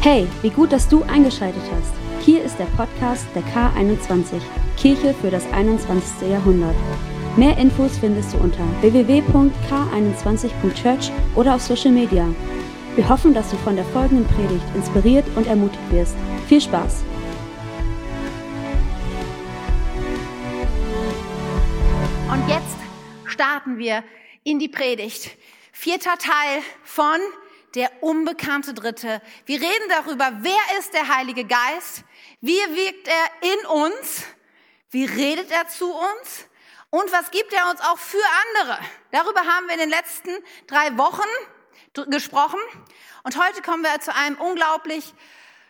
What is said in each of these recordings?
Hey, wie gut, dass du eingeschaltet hast. Hier ist der Podcast der K21, Kirche für das 21. Jahrhundert. Mehr Infos findest du unter www.k21.church oder auf Social Media. Wir hoffen, dass du von der folgenden Predigt inspiriert und ermutigt wirst. Viel Spaß! Und jetzt starten wir in die Predigt. Vierter Teil von der unbekannte Dritte. Wir reden darüber, wer ist der Heilige Geist, wie wirkt er in uns, wie redet er zu uns und was gibt er uns auch für andere. Darüber haben wir in den letzten drei Wochen gesprochen und heute kommen wir zu einem unglaublich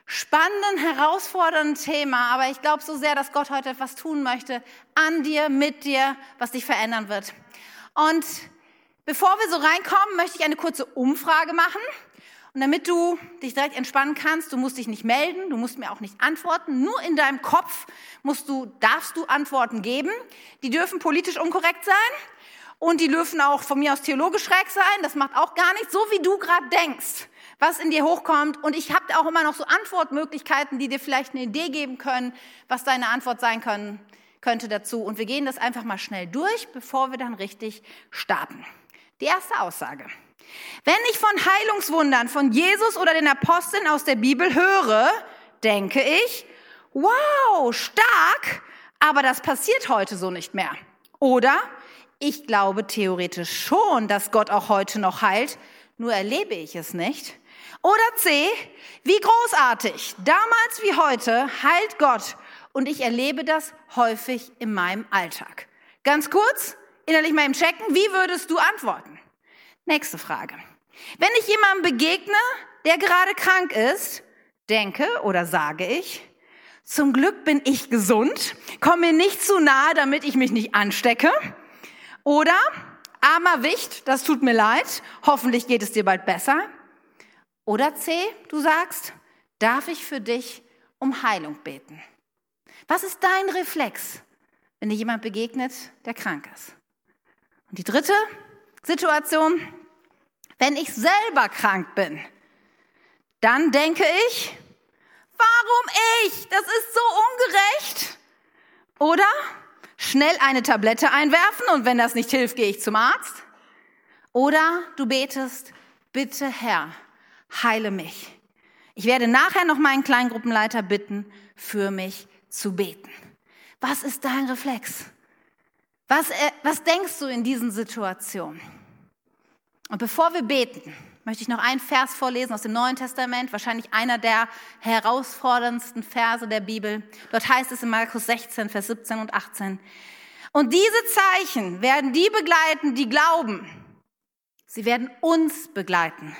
spannenden, herausfordernden Thema, aber ich glaube so sehr, dass Gott heute etwas tun möchte an dir, mit dir, was dich verändern wird. Und bevor wir so reinkommen, möchte ich eine kurze Umfrage machen. Und damit du dich direkt entspannen kannst, du musst dich nicht melden, du musst mir auch nicht antworten, nur in deinem Kopf musst du, darfst du Antworten geben. Die dürfen politisch unkorrekt sein und die dürfen auch von mir aus theologisch schräg sein, das macht auch gar nichts, so wie du gerade denkst was in dir hochkommt. Und ich habe auch immer noch so Antwortmöglichkeiten, die dir vielleicht eine Idee geben können, was deine Antwort sein können, könnte dazu. Und wir gehen das einfach mal schnell durch, bevor wir dann richtig starten. Die erste Aussage. Wenn ich von Heilungswundern von Jesus oder den Aposteln aus der Bibel höre, denke ich, wow, stark, aber das passiert heute so nicht mehr. Oder ich glaube theoretisch schon, dass Gott auch heute noch heilt, nur erlebe ich es nicht. Oder C, wie großartig, damals wie heute heilt Gott und ich erlebe das häufig in meinem Alltag. Ganz kurz, innerlich mal im Checken, wie würdest du antworten? Nächste Frage. Wenn ich jemandem begegne, der gerade krank ist, denke oder sage ich, zum Glück bin ich gesund, komme mir nicht zu nahe, damit ich mich nicht anstecke. Oder, armer Wicht, das tut mir leid, hoffentlich geht es dir bald besser. Oder C, du sagst, darf ich für dich um Heilung beten? Was ist dein Reflex, wenn dir jemand begegnet, der krank ist? Und die dritte Situation, wenn ich selber krank bin, dann denke ich, warum ich? Das ist so ungerecht. Oder schnell eine Tablette einwerfen und wenn das nicht hilft, gehe ich zum Arzt. Oder du betest, bitte Herr, heile mich. Ich werde nachher noch meinen Kleingruppenleiter bitten, für mich zu beten. Was ist dein Reflex? Was, äh, was denkst du in diesen Situationen? Und bevor wir beten, möchte ich noch einen Vers vorlesen aus dem Neuen Testament, wahrscheinlich einer der herausforderndsten Verse der Bibel. Dort heißt es in Markus 16, Vers 17 und 18. Und diese Zeichen werden die begleiten, die glauben. Sie werden uns begleiten.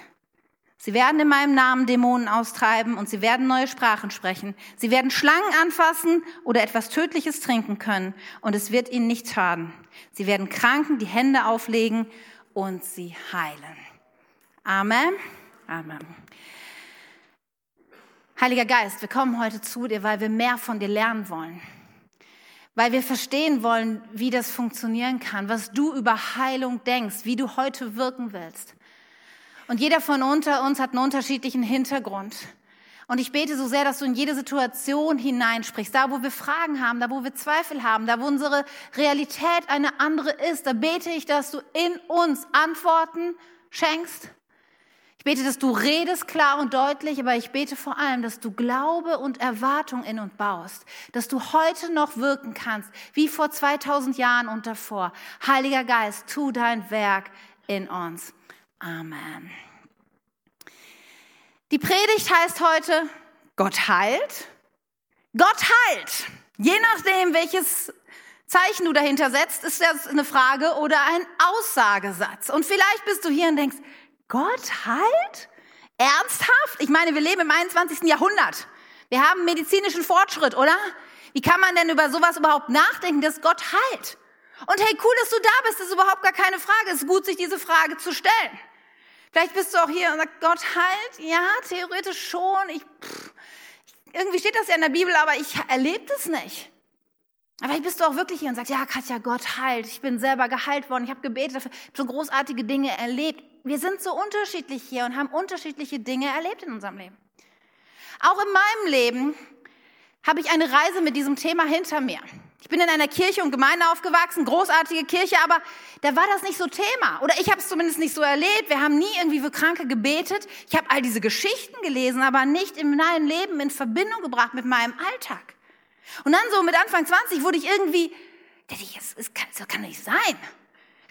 Sie werden in meinem Namen Dämonen austreiben und sie werden neue Sprachen sprechen. Sie werden Schlangen anfassen oder etwas Tödliches trinken können und es wird ihnen nicht schaden. Sie werden Kranken die Hände auflegen und sie heilen. Amen. Amen. Heiliger Geist, wir kommen heute zu dir, weil wir mehr von dir lernen wollen. Weil wir verstehen wollen, wie das funktionieren kann, was du über Heilung denkst, wie du heute wirken willst. Und jeder von unter uns hat einen unterschiedlichen Hintergrund. Und ich bete so sehr, dass du in jede Situation hineinsprichst. Da, wo wir Fragen haben, da, wo wir Zweifel haben, da, wo unsere Realität eine andere ist, da bete ich, dass du in uns Antworten schenkst. Ich bete, dass du redest klar und deutlich, aber ich bete vor allem, dass du Glaube und Erwartung in uns baust, dass du heute noch wirken kannst, wie vor 2000 Jahren und davor. Heiliger Geist, tu dein Werk in uns. Amen. Die Predigt heißt heute, Gott heilt. Gott heilt. Je nachdem, welches Zeichen du dahinter setzt, ist das eine Frage oder ein Aussagesatz. Und vielleicht bist du hier und denkst, Gott heilt? Ernsthaft? Ich meine, wir leben im 21. Jahrhundert. Wir haben medizinischen Fortschritt, oder? Wie kann man denn über sowas überhaupt nachdenken, dass Gott heilt? Und hey, cool, dass du da bist, das ist überhaupt gar keine Frage. Es ist gut, sich diese Frage zu stellen. Vielleicht bist du auch hier und sagst, Gott heilt. Ja, theoretisch schon. Ich, pff, irgendwie steht das ja in der Bibel, aber ich erlebe das nicht. Aber vielleicht bist du auch wirklich hier und sagst, ja, Katja, Gott heilt. Ich bin selber geheilt worden. Ich habe gebetet dafür, so großartige Dinge erlebt. Wir sind so unterschiedlich hier und haben unterschiedliche Dinge erlebt in unserem Leben. Auch in meinem Leben habe ich eine Reise mit diesem Thema hinter mir. Ich bin in einer Kirche und Gemeinde aufgewachsen, großartige Kirche, aber da war das nicht so Thema. Oder ich habe es zumindest nicht so erlebt. Wir haben nie irgendwie für Kranke gebetet. Ich habe all diese Geschichten gelesen, aber nicht in meinem Leben in Verbindung gebracht mit meinem Alltag. Und dann so mit Anfang 20 wurde ich irgendwie, es kann, das kann nicht sein.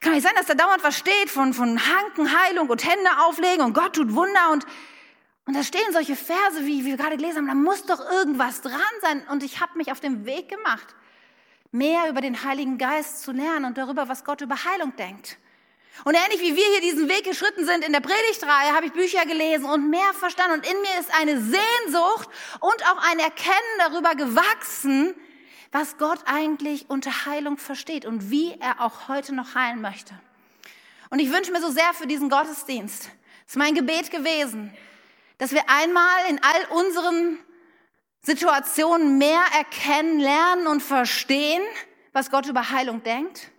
Kann nicht sein, dass da dauernd was steht von, von Hanken, Heilung und Hände auflegen und Gott tut Wunder und, und da stehen solche Verse, wie, wie wir gerade gelesen haben, da muss doch irgendwas dran sein. Und ich habe mich auf den Weg gemacht, mehr über den Heiligen Geist zu lernen und darüber, was Gott über Heilung denkt. Und ähnlich wie wir hier diesen Weg geschritten sind in der Predigtreihe, habe ich Bücher gelesen und mehr verstanden. Und in mir ist eine Sehnsucht und auch ein Erkennen darüber gewachsen, was Gott eigentlich unter Heilung versteht und wie er auch heute noch heilen möchte. Und ich wünsche mir so sehr für diesen Gottesdienst, das ist mein Gebet gewesen, dass wir einmal in all unseren Situationen mehr erkennen, lernen und verstehen, was Gott über Heilung denkt.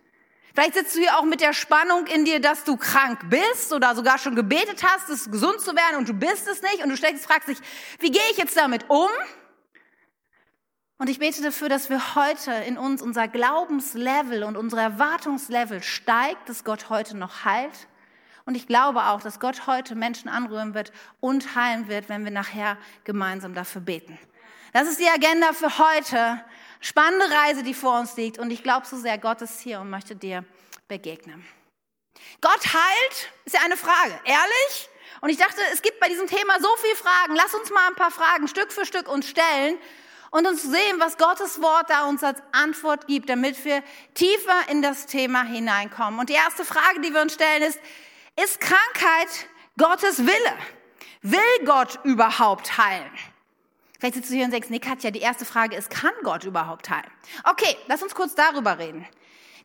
Vielleicht sitzt du hier auch mit der Spannung in dir, dass du krank bist oder sogar schon gebetet hast, es gesund zu werden und du bist es nicht und du steckst, fragst dich, wie gehe ich jetzt damit um? Und ich bete dafür, dass wir heute in uns unser Glaubenslevel und unser Erwartungslevel steigt, dass Gott heute noch heilt. Und ich glaube auch, dass Gott heute Menschen anrühren wird und heilen wird, wenn wir nachher gemeinsam dafür beten. Das ist die Agenda für heute. Spannende Reise, die vor uns liegt. Und ich glaube so sehr, Gott ist hier und möchte dir begegnen. Gott heilt, ist ja eine Frage. Ehrlich? Und ich dachte, es gibt bei diesem Thema so viele Fragen. Lass uns mal ein paar Fragen Stück für Stück uns stellen und uns sehen, was Gottes Wort da uns als Antwort gibt, damit wir tiefer in das Thema hineinkommen. Und die erste Frage, die wir uns stellen, ist, ist Krankheit Gottes Wille? Will Gott überhaupt heilen? Vielleicht sitzt du hier und sagst, nee, Katja, die erste Frage ist, kann Gott überhaupt heilen? Okay, lass uns kurz darüber reden.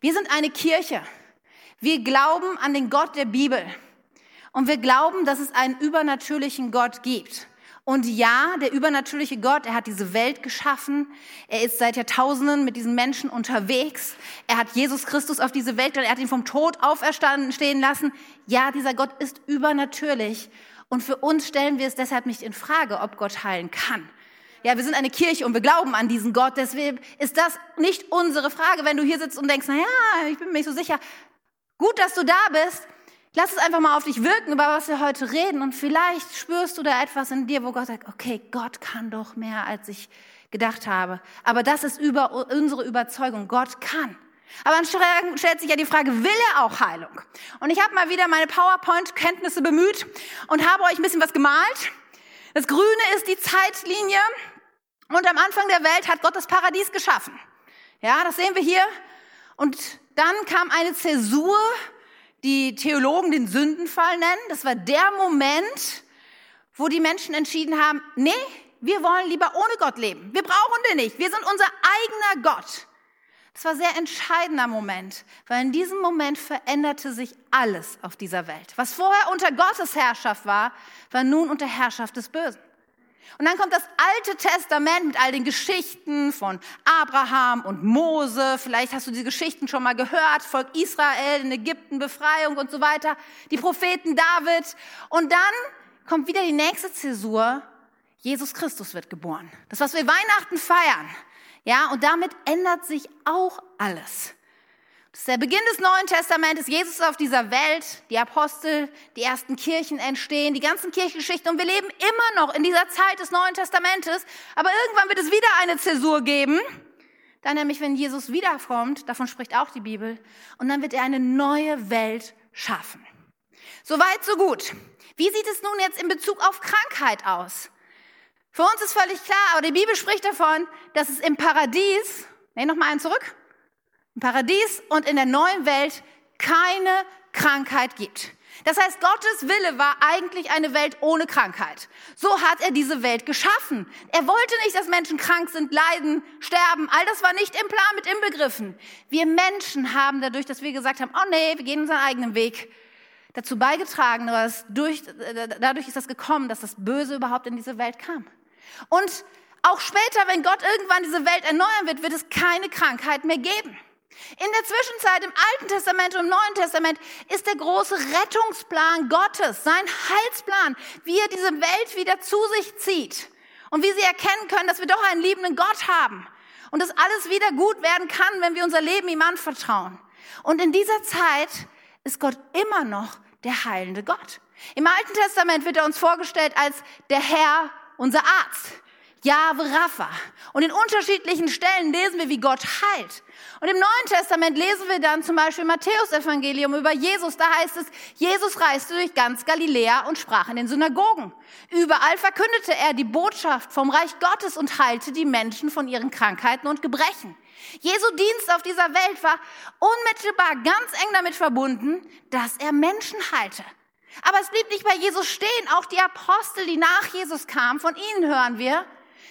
Wir sind eine Kirche. Wir glauben an den Gott der Bibel. Und wir glauben, dass es einen übernatürlichen Gott gibt. Und ja, der übernatürliche Gott, er hat diese Welt geschaffen. Er ist seit Jahrtausenden mit diesen Menschen unterwegs. Er hat Jesus Christus auf diese Welt, er hat ihn vom Tod auferstanden stehen lassen. Ja, dieser Gott ist übernatürlich. Und für uns stellen wir es deshalb nicht in Frage, ob Gott heilen kann. Ja, wir sind eine Kirche und wir glauben an diesen Gott. Deswegen ist das nicht unsere Frage, wenn du hier sitzt und denkst, na ja, ich bin mir nicht so sicher. Gut, dass du da bist. Lass es einfach mal auf dich wirken, über was wir heute reden. Und vielleicht spürst du da etwas in dir, wo Gott sagt, okay, Gott kann doch mehr, als ich gedacht habe. Aber das ist über unsere Überzeugung. Gott kann. Aber dann stellt sich ja die Frage, will er auch Heilung? Und ich habe mal wieder meine PowerPoint-Kenntnisse bemüht und habe euch ein bisschen was gemalt. Das Grüne ist die Zeitlinie. Und am Anfang der Welt hat Gott das Paradies geschaffen. Ja, das sehen wir hier. Und dann kam eine Zäsur die Theologen den Sündenfall nennen. Das war der Moment, wo die Menschen entschieden haben, nee, wir wollen lieber ohne Gott leben. Wir brauchen den nicht. Wir sind unser eigener Gott. Das war ein sehr entscheidender Moment, weil in diesem Moment veränderte sich alles auf dieser Welt. Was vorher unter Gottes Herrschaft war, war nun unter Herrschaft des Bösen. Und dann kommt das Alte Testament mit all den Geschichten von Abraham und Mose. Vielleicht hast du diese Geschichten schon mal gehört. Volk Israel in Ägypten, Befreiung und so weiter. Die Propheten David. Und dann kommt wieder die nächste Zäsur. Jesus Christus wird geboren. Das, was wir Weihnachten feiern. Ja, und damit ändert sich auch alles. Das ist der Beginn des Neuen Testamentes. Jesus auf dieser Welt, die Apostel, die ersten Kirchen entstehen, die ganzen Kirchengeschichten. Und wir leben immer noch in dieser Zeit des Neuen Testamentes. Aber irgendwann wird es wieder eine Zäsur geben. Dann nämlich, wenn Jesus wiederkommt, davon spricht auch die Bibel. Und dann wird er eine neue Welt schaffen. Soweit, so gut. Wie sieht es nun jetzt in Bezug auf Krankheit aus? Für uns ist völlig klar, aber die Bibel spricht davon, dass es im Paradies, nee, noch mal einen zurück, im Paradies und in der neuen Welt keine Krankheit gibt. Das heißt, Gottes Wille war eigentlich eine Welt ohne Krankheit. So hat er diese Welt geschaffen. Er wollte nicht, dass Menschen krank sind, leiden, sterben. All das war nicht im Plan mit inbegriffen. Wir Menschen haben dadurch, dass wir gesagt haben, oh nee, wir gehen unseren eigenen Weg, dazu beigetragen, dass durch, dadurch ist das gekommen, dass das Böse überhaupt in diese Welt kam. Und auch später, wenn Gott irgendwann diese Welt erneuern wird, wird es keine Krankheit mehr geben. In der Zwischenzeit im Alten Testament und im Neuen Testament ist der große Rettungsplan Gottes, sein Heilsplan, wie er diese Welt wieder zu sich zieht. und wie sie erkennen können, dass wir doch einen liebenden Gott haben und dass alles wieder gut werden kann, wenn wir unser Leben ihm anvertrauen. Und in dieser Zeit ist Gott immer noch der heilende Gott. Im Alten Testament wird er uns vorgestellt als der Herr, unser Arzt. Jahwe Rapha. Und in unterschiedlichen Stellen lesen wir, wie Gott heilt. Und im Neuen Testament lesen wir dann zum Beispiel Matthäus Evangelium über Jesus. Da heißt es, Jesus reiste durch ganz Galiläa und sprach in den Synagogen. Überall verkündete er die Botschaft vom Reich Gottes und heilte die Menschen von ihren Krankheiten und Gebrechen. Jesu Dienst auf dieser Welt war unmittelbar ganz eng damit verbunden, dass er Menschen heilte. Aber es blieb nicht bei Jesus stehen. Auch die Apostel, die nach Jesus kamen, von ihnen hören wir,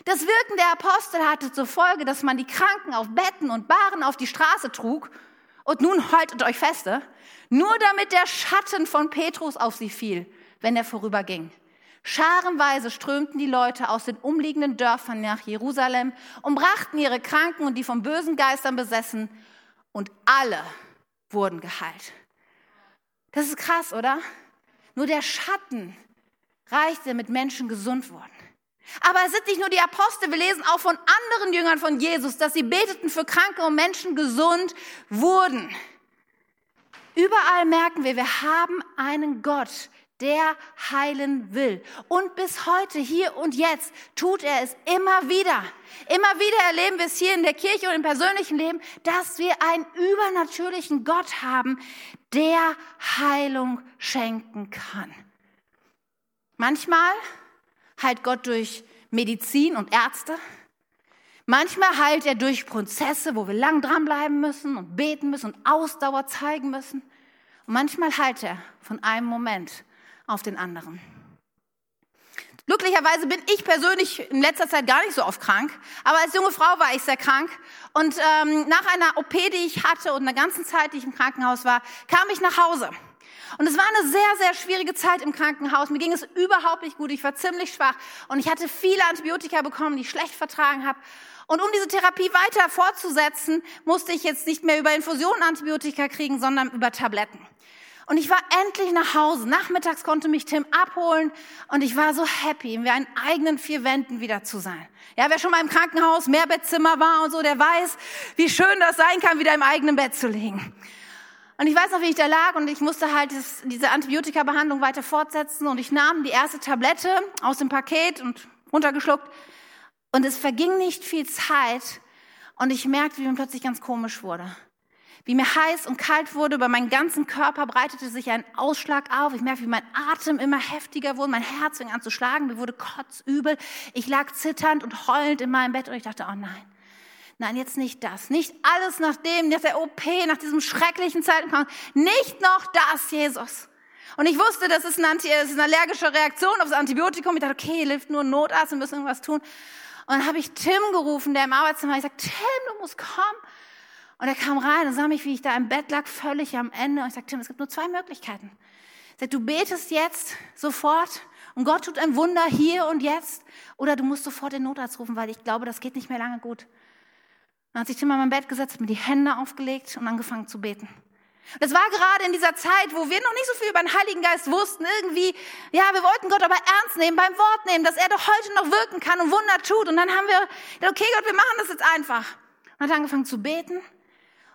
das Wirken der Apostel hatte zur Folge, dass man die Kranken auf Betten und Baren auf die Straße trug. Und nun haltet euch feste, nur damit der Schatten von Petrus auf sie fiel, wenn er vorüberging. Scharenweise strömten die Leute aus den umliegenden Dörfern nach Jerusalem und brachten ihre Kranken und die von bösen Geistern besessen und alle wurden geheilt. Das ist krass, oder? Nur der Schatten reichte, damit Menschen gesund wurden. Aber es sind nicht nur die Apostel, wir lesen auch von anderen Jüngern von Jesus, dass sie beteten für Kranke und Menschen gesund wurden. Überall merken wir, wir haben einen Gott, der heilen will. Und bis heute, hier und jetzt, tut er es immer wieder. Immer wieder erleben wir es hier in der Kirche und im persönlichen Leben, dass wir einen übernatürlichen Gott haben, der Heilung schenken kann. Manchmal heilt Gott durch Medizin und Ärzte. Manchmal heilt er durch Prozesse, wo wir lang dranbleiben müssen und beten müssen und Ausdauer zeigen müssen. Und manchmal heilt er von einem Moment auf den anderen. Glücklicherweise bin ich persönlich in letzter Zeit gar nicht so oft krank, aber als junge Frau war ich sehr krank. Und ähm, nach einer OP, die ich hatte und einer ganzen Zeit, die ich im Krankenhaus war, kam ich nach Hause. Und es war eine sehr, sehr schwierige Zeit im Krankenhaus. Mir ging es überhaupt nicht gut. Ich war ziemlich schwach und ich hatte viele Antibiotika bekommen, die ich schlecht vertragen habe. Und um diese Therapie weiter fortzusetzen, musste ich jetzt nicht mehr über Infusionen Antibiotika kriegen, sondern über Tabletten. Und ich war endlich nach Hause. Nachmittags konnte mich Tim abholen und ich war so happy, in meinen eigenen vier Wänden wieder zu sein. Ja, wer schon mal im Krankenhaus, Mehrbettzimmer war und so, der weiß, wie schön das sein kann, wieder im eigenen Bett zu liegen. Und ich weiß noch, wie ich da lag und ich musste halt das, diese Antibiotika-Behandlung weiter fortsetzen und ich nahm die erste Tablette aus dem Paket und runtergeschluckt und es verging nicht viel Zeit und ich merkte, wie mir plötzlich ganz komisch wurde. Wie mir heiß und kalt wurde, über meinen ganzen Körper breitete sich ein Ausschlag auf. Ich merkte, wie mein Atem immer heftiger wurde, mein Herz fing an zu schlagen, mir wurde kotzübel. Ich lag zitternd und heulend in meinem Bett und ich dachte, oh nein, Nein, jetzt nicht das. Nicht alles nach dem, nach der OP, nach diesem schrecklichen Zeitpunkt. Nicht noch das, Jesus. Und ich wusste, das ist, eine, Anti das ist eine allergische Reaktion auf das Antibiotikum. Ich dachte, okay, hilft nur ein Notarzt, wir müssen irgendwas tun. Und dann habe ich Tim gerufen, der im Arbeitszimmer war. Ich sagte, Tim, du musst kommen. Und er kam rein und sah mich, wie ich da im Bett lag, völlig am Ende. Und ich sagte, Tim, es gibt nur zwei Möglichkeiten. Ich sagte, du betest jetzt sofort und Gott tut ein Wunder hier und jetzt. Oder du musst sofort den Notarzt rufen, weil ich glaube, das geht nicht mehr lange gut. Dann hat sich Tim an mein Bett gesetzt, mir die Hände aufgelegt und angefangen zu beten. Das war gerade in dieser Zeit, wo wir noch nicht so viel über den Heiligen Geist wussten. Irgendwie, ja, wir wollten Gott aber ernst nehmen, beim Wort nehmen, dass er doch heute noch wirken kann und Wunder tut. Und dann haben wir gedacht, okay Gott, wir machen das jetzt einfach. Und hat angefangen zu beten.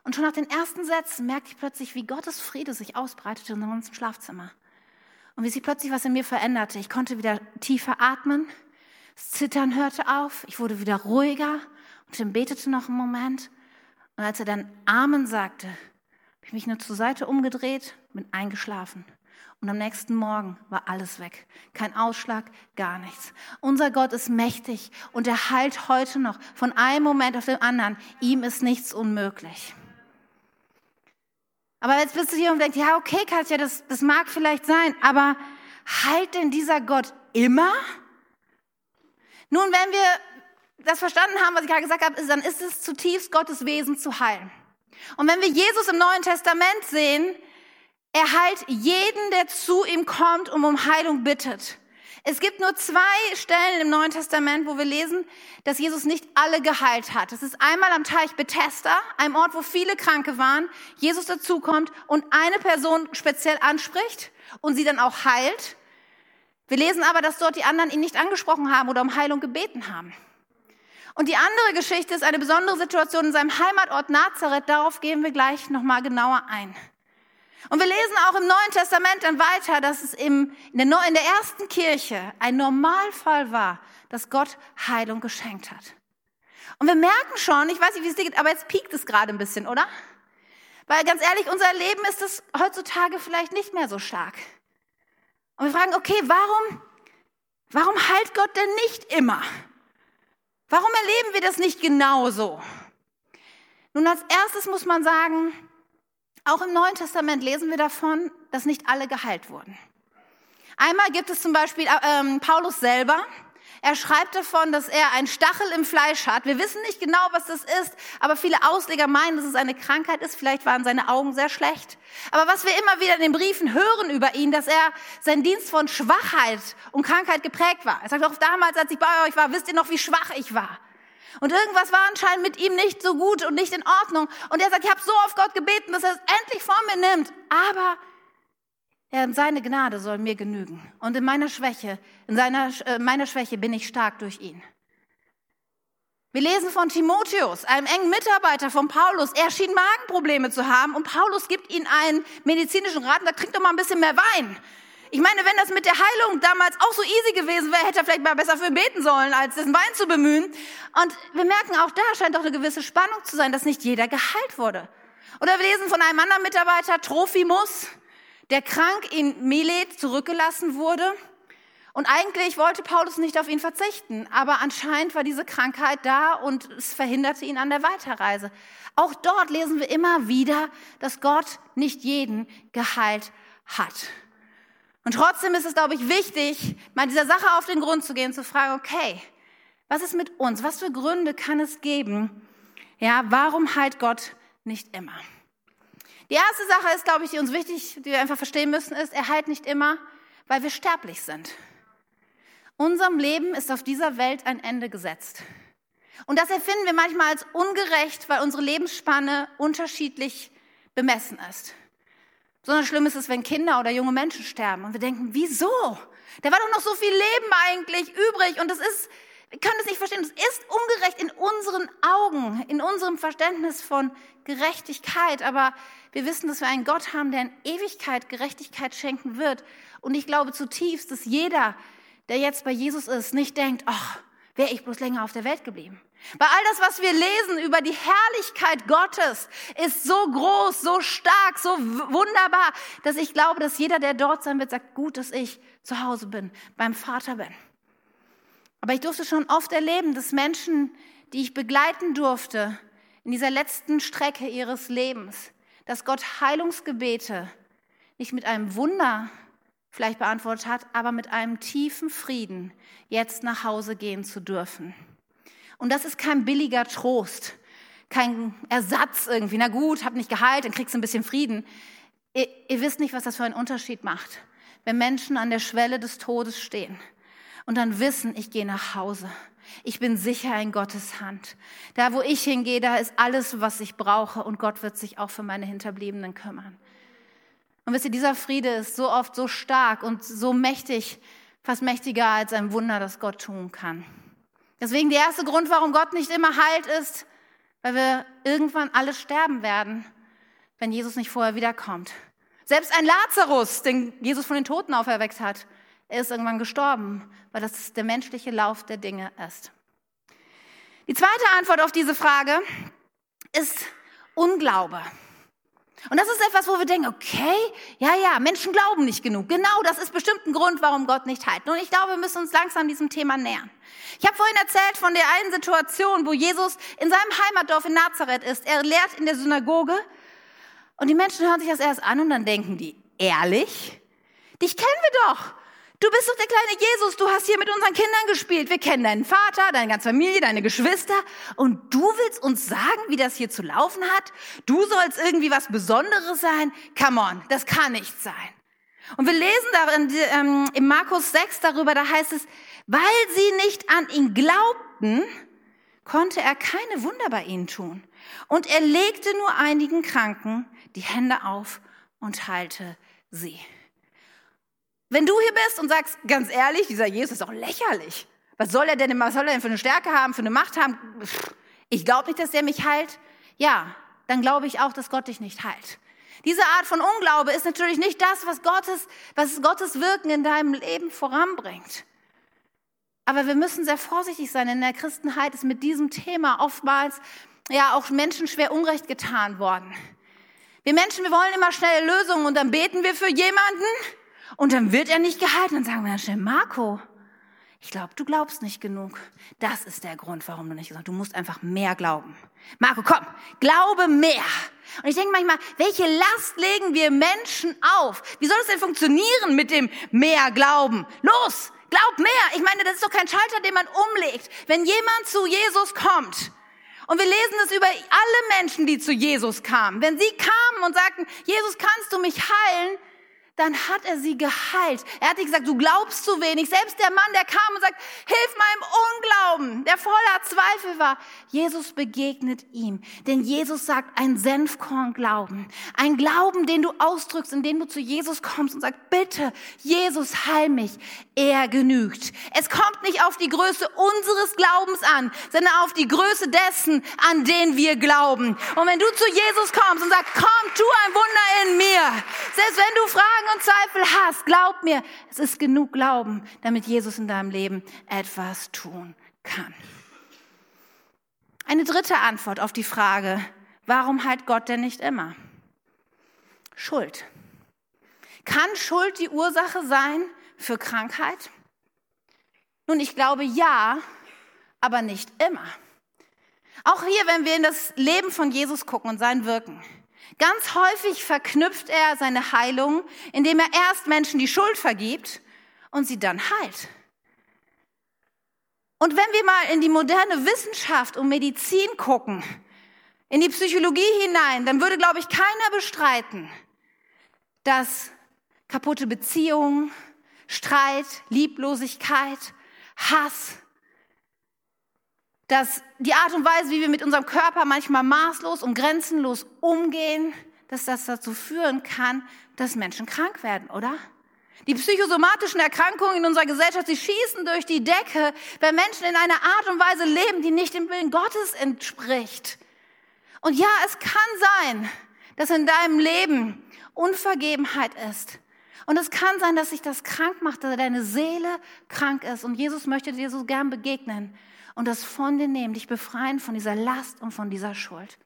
Und schon nach den ersten Sätzen merkte ich plötzlich, wie Gottes Friede sich ausbreitete in unserem Schlafzimmer. Und wie sich plötzlich was in mir veränderte. Ich konnte wieder tiefer atmen. Das Zittern hörte auf. Ich wurde wieder ruhiger. Tim betete noch einen Moment. Und als er dann Amen sagte, habe ich mich nur zur Seite umgedreht, bin eingeschlafen. Und am nächsten Morgen war alles weg. Kein Ausschlag, gar nichts. Unser Gott ist mächtig und er heilt heute noch von einem Moment auf den anderen. Ihm ist nichts unmöglich. Aber jetzt bist du hier und denkst, ja, okay, Katja, das, das mag vielleicht sein, aber heilt denn dieser Gott immer? Nun, wenn wir das verstanden haben, was ich gerade gesagt habe, dann ist es zutiefst Gottes Wesen zu heilen. Und wenn wir Jesus im Neuen Testament sehen, er heilt jeden, der zu ihm kommt und um Heilung bittet. Es gibt nur zwei Stellen im Neuen Testament, wo wir lesen, dass Jesus nicht alle geheilt hat. Das ist einmal am Teich Bethesda, einem Ort, wo viele Kranke waren, Jesus dazukommt und eine Person speziell anspricht und sie dann auch heilt. Wir lesen aber, dass dort die anderen ihn nicht angesprochen haben oder um Heilung gebeten haben. Und die andere Geschichte ist eine besondere Situation in seinem Heimatort Nazareth. Darauf gehen wir gleich nochmal genauer ein. Und wir lesen auch im Neuen Testament dann weiter, dass es im, in, der, in der ersten Kirche ein Normalfall war, dass Gott Heilung geschenkt hat. Und wir merken schon, ich weiß nicht, wie es dir geht, aber jetzt piekt es gerade ein bisschen, oder? Weil ganz ehrlich, unser Leben ist es heutzutage vielleicht nicht mehr so stark. Und wir fragen, okay, warum, warum heilt Gott denn nicht immer? Warum erleben wir das nicht genauso? Nun, als erstes muss man sagen, auch im Neuen Testament lesen wir davon, dass nicht alle geheilt wurden. Einmal gibt es zum Beispiel äh, ähm, Paulus selber, er schreibt davon, dass er einen Stachel im Fleisch hat. Wir wissen nicht genau, was das ist, aber viele Ausleger meinen, dass es eine Krankheit ist. Vielleicht waren seine Augen sehr schlecht. Aber was wir immer wieder in den Briefen hören über ihn, dass er sein Dienst von Schwachheit und Krankheit geprägt war. Er sagt auch damals, als ich bei euch war, wisst ihr noch, wie schwach ich war. Und irgendwas war anscheinend mit ihm nicht so gut und nicht in Ordnung. Und er sagt, ich habe so auf Gott gebeten, dass er es endlich von mir nimmt. Aber ja, seine Gnade soll mir genügen. Und in meiner Schwäche, in seiner, äh, meiner Schwäche bin ich stark durch ihn. Wir lesen von Timotheus, einem engen Mitarbeiter von Paulus. Er schien Magenprobleme zu haben und Paulus gibt ihm einen medizinischen Rat und sagt, trink doch mal ein bisschen mehr Wein. Ich meine, wenn das mit der Heilung damals auch so easy gewesen wäre, hätte er vielleicht mal besser für ihn beten sollen, als diesen Wein zu bemühen. Und wir merken, auch da scheint doch eine gewisse Spannung zu sein, dass nicht jeder geheilt wurde. Oder wir lesen von einem anderen Mitarbeiter, Trophimus, der krank in Milet zurückgelassen wurde. Und eigentlich wollte Paulus nicht auf ihn verzichten, aber anscheinend war diese Krankheit da und es verhinderte ihn an der Weiterreise. Auch dort lesen wir immer wieder, dass Gott nicht jeden geheilt hat. Und trotzdem ist es, glaube ich, wichtig, mal dieser Sache auf den Grund zu gehen, zu fragen, okay, was ist mit uns? Was für Gründe kann es geben? Ja, warum heilt Gott nicht immer? Die erste Sache ist, glaube ich, die uns wichtig, die wir einfach verstehen müssen, ist, er heilt nicht immer, weil wir sterblich sind. Unserem Leben ist auf dieser Welt ein Ende gesetzt. Und das empfinden wir manchmal als ungerecht, weil unsere Lebensspanne unterschiedlich bemessen ist. Besonders schlimm ist es, wenn Kinder oder junge Menschen sterben und wir denken, wieso? Da war doch noch so viel Leben eigentlich übrig und das ist, wir können es nicht verstehen, es ist ungerecht in unseren Augen, in unserem Verständnis von Gerechtigkeit, aber wir wissen, dass wir einen Gott haben, der in Ewigkeit Gerechtigkeit schenken wird. Und ich glaube zutiefst, dass jeder, der jetzt bei Jesus ist, nicht denkt, ach, wäre ich bloß länger auf der Welt geblieben. Weil all das, was wir lesen über die Herrlichkeit Gottes, ist so groß, so stark, so wunderbar, dass ich glaube, dass jeder, der dort sein wird, sagt, gut, dass ich zu Hause bin, beim Vater bin. Aber ich durfte schon oft erleben, dass Menschen, die ich begleiten durfte, in dieser letzten Strecke ihres Lebens, dass Gott Heilungsgebete nicht mit einem Wunder vielleicht beantwortet hat, aber mit einem tiefen Frieden jetzt nach Hause gehen zu dürfen. Und das ist kein billiger Trost, kein Ersatz irgendwie. Na gut, hab nicht geheilt, dann kriegst du ein bisschen Frieden. Ihr, ihr wisst nicht, was das für einen Unterschied macht, wenn Menschen an der Schwelle des Todes stehen und dann wissen, ich gehe nach Hause. Ich bin sicher in Gottes Hand. Da, wo ich hingehe, da ist alles, was ich brauche und Gott wird sich auch für meine Hinterbliebenen kümmern. Und wisst ihr, dieser Friede ist so oft so stark und so mächtig, fast mächtiger als ein Wunder, das Gott tun kann. Deswegen der erste Grund, warum Gott nicht immer heilt, ist, weil wir irgendwann alle sterben werden, wenn Jesus nicht vorher wiederkommt. Selbst ein Lazarus, den Jesus von den Toten auferweckt hat, er ist irgendwann gestorben, weil das der menschliche Lauf der Dinge ist. Die zweite Antwort auf diese Frage ist Unglaube. Und das ist etwas, wo wir denken, okay, ja, ja, Menschen glauben nicht genug. Genau, das ist bestimmt ein Grund, warum Gott nicht heilt. Und ich glaube, wir müssen uns langsam diesem Thema nähern. Ich habe vorhin erzählt von der einen Situation, wo Jesus in seinem Heimatdorf in Nazareth ist. Er lehrt in der Synagoge und die Menschen hören sich das erst an und dann denken die, ehrlich? Dich kennen wir doch. Du bist doch der kleine Jesus, du hast hier mit unseren Kindern gespielt. Wir kennen deinen Vater, deine ganze Familie, deine Geschwister. Und du willst uns sagen, wie das hier zu laufen hat? Du sollst irgendwie was Besonderes sein? Come on, das kann nicht sein. Und wir lesen darin ähm, im Markus 6 darüber, da heißt es, weil sie nicht an ihn glaubten, konnte er keine Wunder bei ihnen tun. Und er legte nur einigen Kranken die Hände auf und heilte sie. Wenn du hier bist und sagst, ganz ehrlich, dieser Jesus ist doch lächerlich. Was soll er denn, was soll er denn für eine Stärke haben, für eine Macht haben? Ich glaube nicht, dass er mich heilt. Ja, dann glaube ich auch, dass Gott dich nicht heilt. Diese Art von Unglaube ist natürlich nicht das, was Gottes, was Gottes Wirken in deinem Leben voranbringt. Aber wir müssen sehr vorsichtig sein. In der Christenheit ist mit diesem Thema oftmals ja auch Menschen schwer Unrecht getan worden. Wir Menschen, wir wollen immer schnelle Lösungen und dann beten wir für jemanden und dann wird er nicht gehalten. Dann sagen wir dann schnell, Marco, ich glaube, du glaubst nicht genug. Das ist der Grund, warum du nicht gesagt hast. Du musst einfach mehr glauben. Marco, komm, glaube mehr. Und ich denke manchmal, welche Last legen wir Menschen auf? Wie soll es denn funktionieren mit dem mehr Glauben? Los, glaub mehr. Ich meine, das ist doch kein Schalter, den man umlegt. Wenn jemand zu Jesus kommt, und wir lesen es über alle Menschen, die zu Jesus kamen. Wenn sie kamen und sagten, Jesus, kannst du mich heilen? Dann hat er sie geheilt. Er hat nicht gesagt, du glaubst zu wenig. Selbst der Mann, der kam und sagt, hilf meinem Unglauben, der voller Zweifel war. Jesus begegnet ihm. Denn Jesus sagt, ein Senfkorn Glauben. Ein Glauben, den du ausdrückst, indem du zu Jesus kommst und sagst, bitte, Jesus, heil mich. Er genügt. Es kommt nicht auf die Größe unseres Glaubens an, sondern auf die Größe dessen, an den wir glauben. Und wenn du zu Jesus kommst und sagst, komm, tu ein Wunder in mir. Selbst wenn du Fragen und Zweifel hast, glaub mir, es ist genug Glauben, damit Jesus in deinem Leben etwas tun kann. Eine dritte Antwort auf die Frage, warum heilt Gott denn nicht immer? Schuld. Kann Schuld die Ursache sein für Krankheit? Nun, ich glaube ja, aber nicht immer. Auch hier, wenn wir in das Leben von Jesus gucken und sein Wirken, Ganz häufig verknüpft er seine Heilung, indem er erst Menschen die Schuld vergibt und sie dann heilt. Und wenn wir mal in die moderne Wissenschaft und Medizin gucken, in die Psychologie hinein, dann würde, glaube ich, keiner bestreiten, dass kaputte Beziehungen, Streit, Lieblosigkeit, Hass, dass die Art und Weise, wie wir mit unserem Körper manchmal maßlos und grenzenlos umgehen, dass das dazu führen kann, dass Menschen krank werden, oder? Die psychosomatischen Erkrankungen in unserer Gesellschaft, sie schießen durch die Decke, wenn Menschen in einer Art und Weise leben, die nicht dem Willen Gottes entspricht. Und ja, es kann sein, dass in deinem Leben Unvergebenheit ist. Und es kann sein, dass sich das krank macht, dass deine Seele krank ist. Und Jesus möchte dir so gern begegnen und das von dir nehmen, dich befreien von dieser Last und von dieser Schuld.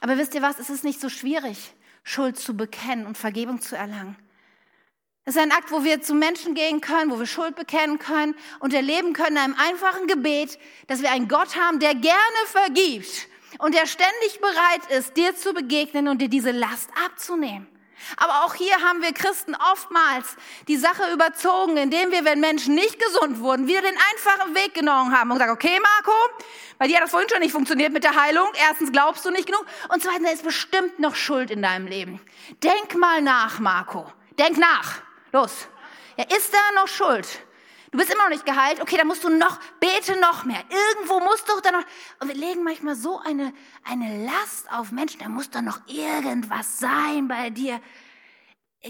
Aber wisst ihr was, es ist nicht so schwierig, Schuld zu bekennen und Vergebung zu erlangen. Es ist ein Akt, wo wir zu Menschen gehen können, wo wir Schuld bekennen können und erleben können in einem einfachen Gebet, dass wir einen Gott haben, der gerne vergibt und der ständig bereit ist, dir zu begegnen und dir diese Last abzunehmen. Aber auch hier haben wir Christen oftmals die Sache überzogen, indem wir, wenn Menschen nicht gesund wurden, wieder den einfachen Weg genommen haben und gesagt, okay, Marco, bei dir hat das vorhin schon nicht funktioniert mit der Heilung. Erstens glaubst du nicht genug und zweitens, da ist bestimmt noch Schuld in deinem Leben. Denk mal nach, Marco. Denk nach. Los. Ja, ist da noch Schuld? Du bist immer noch nicht geheilt. Okay, dann musst du noch, bete noch mehr. Irgendwo musst du dann noch. Und wir legen manchmal so eine, eine Last auf Menschen. Da muss doch noch irgendwas sein bei dir.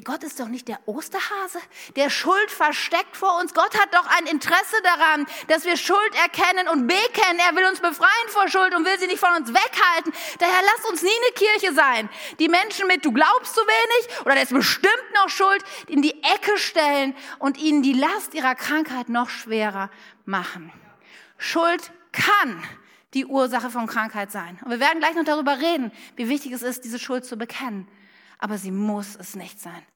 Gott ist doch nicht der Osterhase, der Schuld versteckt vor uns. Gott hat doch ein Interesse daran, dass wir Schuld erkennen und bekennen. Er will uns befreien vor Schuld und will sie nicht von uns weghalten. Daher lasst uns nie eine Kirche sein, die Menschen mit du glaubst zu wenig oder der ist bestimmt noch Schuld in die Ecke stellen und ihnen die Last ihrer Krankheit noch schwerer machen. Schuld kann die Ursache von Krankheit sein. Und wir werden gleich noch darüber reden, wie wichtig es ist, diese Schuld zu bekennen aber sie muss es nicht sein.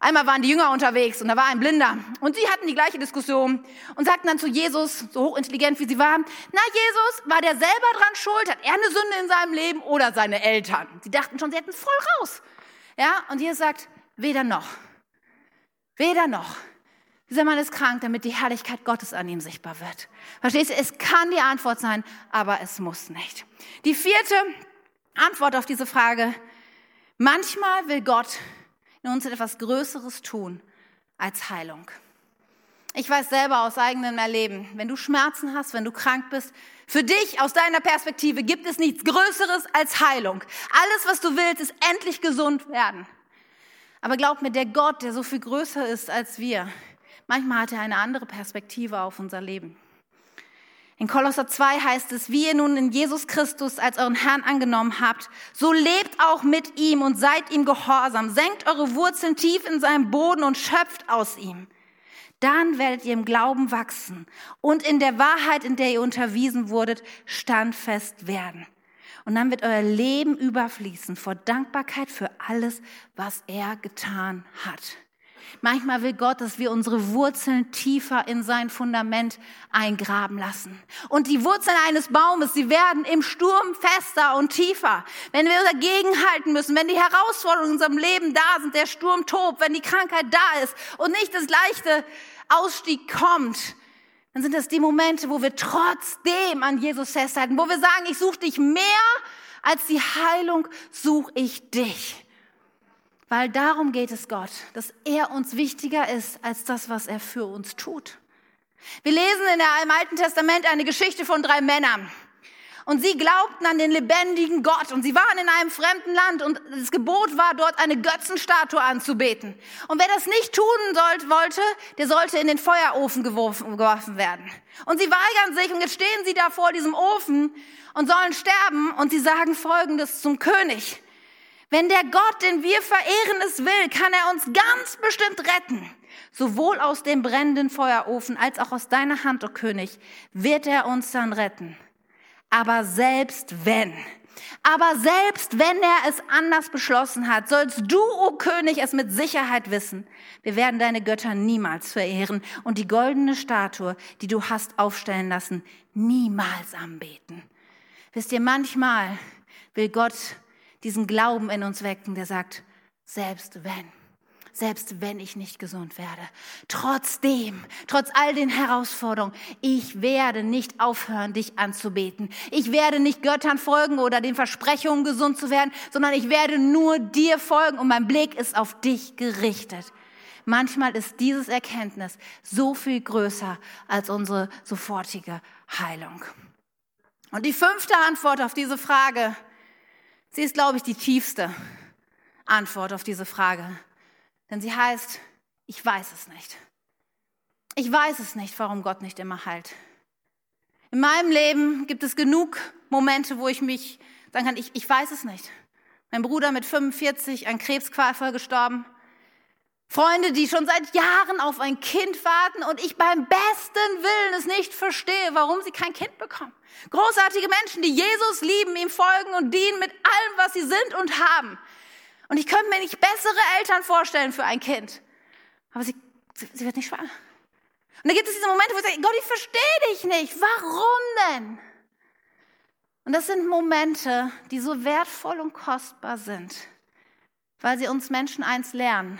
Einmal waren die Jünger unterwegs und da war ein Blinder und sie hatten die gleiche Diskussion und sagten dann zu Jesus, so hochintelligent wie sie waren, na Jesus, war der selber dran schuld, hat er eine Sünde in seinem Leben oder seine Eltern? Sie dachten schon, sie hätten es voll raus. Ja, und Jesus sagt, weder noch, weder noch. Dieser Mann ist krank, damit die Herrlichkeit Gottes an ihm sichtbar wird. Verstehst du? Es kann die Antwort sein, aber es muss nicht. Die vierte Antwort auf diese Frage Manchmal will Gott in uns etwas Größeres tun als Heilung. Ich weiß selber aus eigenem Erleben, wenn du Schmerzen hast, wenn du krank bist, für dich aus deiner Perspektive gibt es nichts Größeres als Heilung. Alles, was du willst, ist endlich gesund werden. Aber glaubt mir, der Gott, der so viel größer ist als wir, manchmal hat er eine andere Perspektive auf unser Leben. In Kolosser 2 heißt es, wie ihr nun in Jesus Christus als euren Herrn angenommen habt, so lebt auch mit ihm und seid ihm gehorsam. Senkt eure Wurzeln tief in seinem Boden und schöpft aus ihm. Dann werdet ihr im Glauben wachsen und in der Wahrheit, in der ihr unterwiesen wurdet, standfest werden. Und dann wird euer Leben überfließen vor Dankbarkeit für alles, was er getan hat. Manchmal will Gott, dass wir unsere Wurzeln tiefer in sein Fundament eingraben lassen. Und die Wurzeln eines Baumes, sie werden im Sturm fester und tiefer. Wenn wir dagegen halten müssen, wenn die Herausforderungen in unserem Leben da sind, der Sturm tobt, wenn die Krankheit da ist und nicht das leichte Ausstieg kommt, dann sind das die Momente, wo wir trotzdem an Jesus festhalten, wo wir sagen, ich suche dich mehr als die Heilung, suche ich dich. Weil darum geht es Gott, dass er uns wichtiger ist als das, was er für uns tut. Wir lesen in der, im Alten Testament eine Geschichte von drei Männern. Und sie glaubten an den lebendigen Gott. Und sie waren in einem fremden Land und das Gebot war, dort eine Götzenstatue anzubeten. Und wer das nicht tun sollte, wollte, der sollte in den Feuerofen geworfen, geworfen werden. Und sie weigern sich und jetzt stehen sie da vor diesem Ofen und sollen sterben und sie sagen Folgendes zum König. Wenn der Gott, den wir verehren, es will, kann er uns ganz bestimmt retten. Sowohl aus dem brennenden Feuerofen als auch aus deiner Hand, o oh König, wird er uns dann retten. Aber selbst wenn, aber selbst wenn er es anders beschlossen hat, sollst du, o oh König, es mit Sicherheit wissen. Wir werden deine Götter niemals verehren und die goldene Statue, die du hast aufstellen lassen, niemals anbeten. Wisst ihr, manchmal will Gott diesen Glauben in uns wecken, der sagt, selbst wenn, selbst wenn ich nicht gesund werde, trotzdem, trotz all den Herausforderungen, ich werde nicht aufhören, dich anzubeten. Ich werde nicht Göttern folgen oder den Versprechungen gesund zu werden, sondern ich werde nur dir folgen und mein Blick ist auf dich gerichtet. Manchmal ist dieses Erkenntnis so viel größer als unsere sofortige Heilung. Und die fünfte Antwort auf diese Frage Sie ist, glaube ich, die tiefste Antwort auf diese Frage. Denn sie heißt, ich weiß es nicht. Ich weiß es nicht, warum Gott nicht immer heilt. In meinem Leben gibt es genug Momente, wo ich mich sagen kann, ich, ich weiß es nicht. Mein Bruder mit 45 an Krebsqualvoll gestorben. Freunde, die schon seit Jahren auf ein Kind warten und ich beim besten Willen es nicht verstehe, warum sie kein Kind bekommen. Großartige Menschen, die Jesus lieben, ihm folgen und dienen mit allem, was sie sind und haben. Und ich könnte mir nicht bessere Eltern vorstellen für ein Kind. Aber sie, sie, wird nicht schwanger. Und da gibt es diese Momente, wo ich sage, Gott, ich verstehe dich nicht. Warum denn? Und das sind Momente, die so wertvoll und kostbar sind, weil sie uns Menschen eins lernen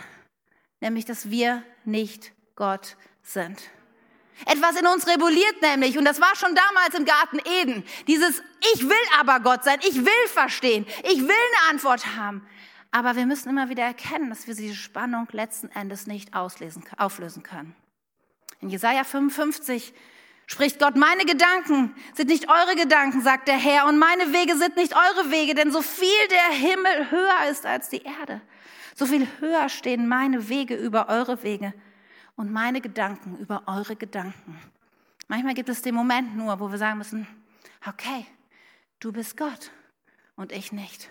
nämlich dass wir nicht Gott sind. Etwas in uns rebelliert nämlich, und das war schon damals im Garten Eden, dieses Ich will aber Gott sein, ich will verstehen, ich will eine Antwort haben. Aber wir müssen immer wieder erkennen, dass wir diese Spannung letzten Endes nicht auslesen, auflösen können. In Jesaja 55 spricht Gott, meine Gedanken sind nicht eure Gedanken, sagt der Herr, und meine Wege sind nicht eure Wege, denn so viel der Himmel höher ist als die Erde, so viel höher stehen meine Wege über eure Wege und meine Gedanken über eure Gedanken. Manchmal gibt es den Moment nur, wo wir sagen müssen, okay, du bist Gott und ich nicht.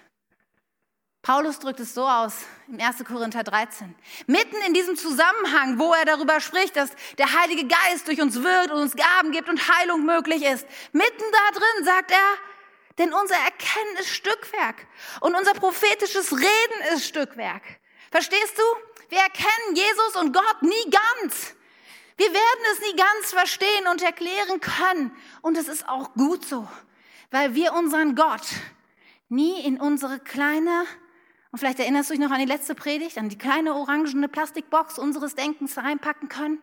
Paulus drückt es so aus im 1. Korinther 13. Mitten in diesem Zusammenhang, wo er darüber spricht, dass der Heilige Geist durch uns wirkt und uns Gaben gibt und Heilung möglich ist, mitten da drin sagt er, denn unser Erkennen ist Stückwerk und unser prophetisches Reden ist Stückwerk. Verstehst du? Wir erkennen Jesus und Gott nie ganz. Wir werden es nie ganz verstehen und erklären können. Und es ist auch gut so, weil wir unseren Gott nie in unsere kleine, und vielleicht erinnerst du dich noch an die letzte Predigt, an die kleine orangene Plastikbox unseres Denkens reinpacken können.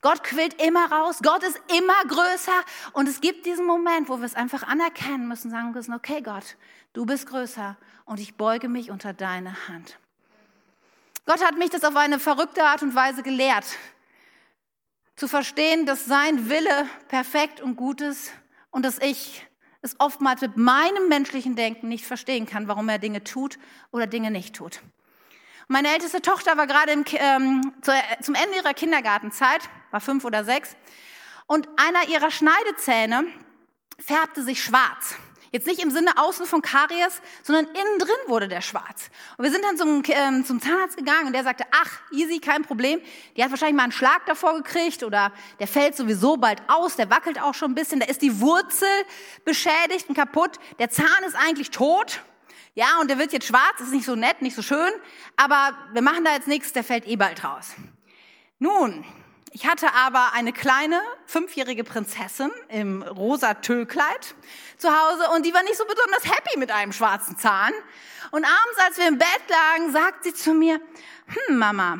Gott quillt immer raus, Gott ist immer größer und es gibt diesen Moment, wo wir es einfach anerkennen müssen, sagen müssen, okay Gott, du bist größer und ich beuge mich unter deine Hand. Gott hat mich das auf eine verrückte Art und Weise gelehrt. Zu verstehen, dass sein Wille perfekt und gut ist und dass ich es oftmals mit meinem menschlichen Denken nicht verstehen kann, warum er Dinge tut oder Dinge nicht tut. Meine älteste Tochter war gerade im, ähm, zu, zum Ende ihrer Kindergartenzeit, war fünf oder sechs, und einer ihrer Schneidezähne färbte sich schwarz. Jetzt nicht im Sinne außen von Karies, sondern innen drin wurde der schwarz. Und wir sind dann zum, ähm, zum Zahnarzt gegangen und der sagte, ach, easy, kein Problem. Die hat wahrscheinlich mal einen Schlag davor gekriegt oder der fällt sowieso bald aus, der wackelt auch schon ein bisschen, da ist die Wurzel beschädigt und kaputt. Der Zahn ist eigentlich tot. Ja, und der wird jetzt schwarz, ist nicht so nett, nicht so schön, aber wir machen da jetzt nichts, der fällt eh bald raus. Nun, ich hatte aber eine kleine fünfjährige Prinzessin im rosa Tüllkleid zu Hause und die war nicht so besonders happy mit einem schwarzen Zahn. Und abends, als wir im Bett lagen, sagt sie zu mir, hm, Mama,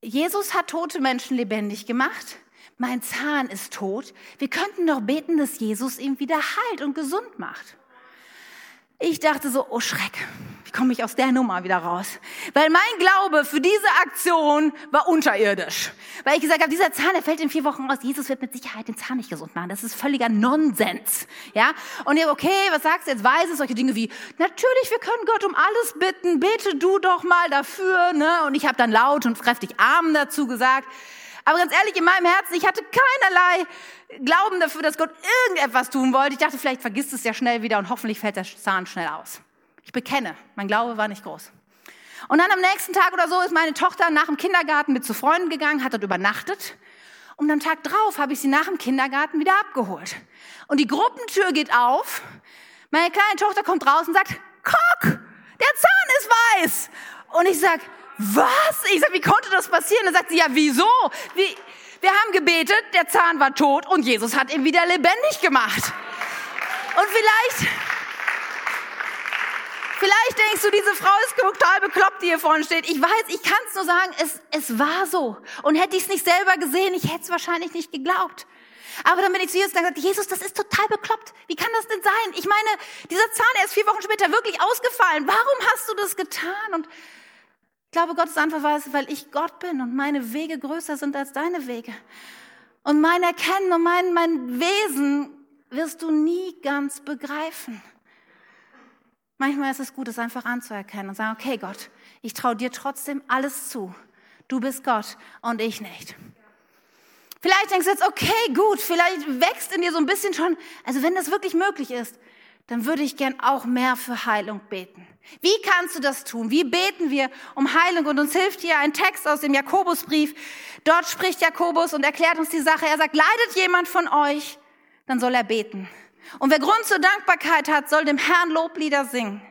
Jesus hat tote Menschen lebendig gemacht. Mein Zahn ist tot. Wir könnten doch beten, dass Jesus ihn wieder heilt und gesund macht. Ich dachte so, oh Schreck, wie komme ich aus der Nummer wieder raus? Weil mein Glaube für diese Aktion war unterirdisch. Weil ich gesagt habe, dieser Zahn, der fällt in vier Wochen aus. Jesus wird mit Sicherheit den Zahn nicht gesund machen. Das ist völliger Nonsens. Ja? Und ich, okay, was sagst du jetzt? Weiß es solche Dinge wie, natürlich, wir können Gott um alles bitten. Bete du doch mal dafür. Ne? Und ich habe dann laut und kräftig Amen dazu gesagt. Aber ganz ehrlich, in meinem Herzen, ich hatte keinerlei Glauben dafür, dass Gott irgendetwas tun wollte. Ich dachte, vielleicht vergisst es ja schnell wieder und hoffentlich fällt der Zahn schnell aus. Ich bekenne, mein Glaube war nicht groß. Und dann am nächsten Tag oder so ist meine Tochter nach dem Kindergarten mit zu Freunden gegangen, hat dort übernachtet. Und am Tag drauf habe ich sie nach dem Kindergarten wieder abgeholt. Und die Gruppentür geht auf. Meine kleine Tochter kommt raus und sagt, Kock, der Zahn ist weiß. Und ich sag, was? Ich sag, wie konnte das passieren? Dann sagt sie, ja, wieso? Wie, wir haben gebetet, der Zahn war tot und Jesus hat ihn wieder lebendig gemacht. Und vielleicht, vielleicht denkst du, diese Frau ist total bekloppt, die hier vorne steht. Ich weiß, ich kann es nur sagen, es, es war so. Und hätte ich es nicht selber gesehen, ich hätte es wahrscheinlich nicht geglaubt. Aber dann bin ich zu Jesus und gesagt, Jesus, das ist total bekloppt. Wie kann das denn sein? Ich meine, dieser Zahn, er ist vier Wochen später wirklich ausgefallen. Warum hast du das getan? Und glaube, Gottes Antwort war weil ich Gott bin und meine Wege größer sind als deine Wege. Und mein Erkennen und mein, mein Wesen wirst du nie ganz begreifen. Manchmal ist es gut, es einfach anzuerkennen und sagen, okay Gott, ich traue dir trotzdem alles zu. Du bist Gott und ich nicht. Vielleicht denkst du jetzt, okay, gut, vielleicht wächst in dir so ein bisschen schon, also wenn das wirklich möglich ist, dann würde ich gern auch mehr für Heilung beten. Wie kannst du das tun? Wie beten wir um Heilung? Und uns hilft hier ein Text aus dem Jakobusbrief. Dort spricht Jakobus und erklärt uns die Sache. Er sagt, leidet jemand von euch, dann soll er beten. Und wer Grund zur Dankbarkeit hat, soll dem Herrn Loblieder singen.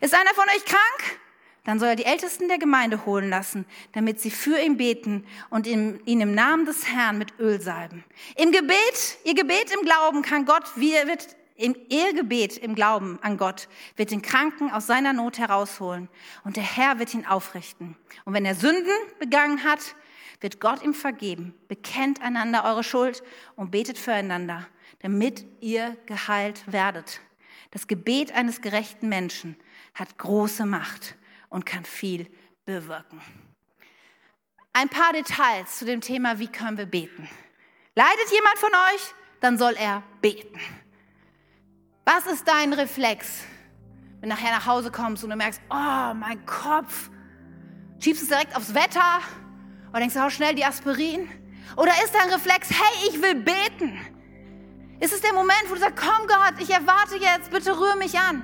Ist einer von euch krank? Dann soll er die Ältesten der Gemeinde holen lassen, damit sie für ihn beten und ihn, im Namen des Herrn mit Öl salben. Im Gebet, ihr Gebet im Glauben kann Gott, wird im Ehegebet im Glauben an Gott wird den Kranken aus seiner Not herausholen und der Herr wird ihn aufrichten. Und wenn er Sünden begangen hat, wird Gott ihm vergeben. Bekennt einander eure Schuld und betet füreinander, damit ihr geheilt werdet. Das Gebet eines gerechten Menschen hat große Macht und kann viel bewirken. Ein paar Details zu dem Thema, wie können wir beten. Leidet jemand von euch, dann soll er beten. Was ist dein Reflex, wenn du nachher nach Hause kommst und du merkst, oh, mein Kopf, schiebst es direkt aufs Wetter oder denkst du, hau schnell die Aspirin? Oder ist dein Reflex, hey, ich will beten? Ist es der Moment, wo du sagst, komm Gott, ich erwarte jetzt, bitte rühr mich an?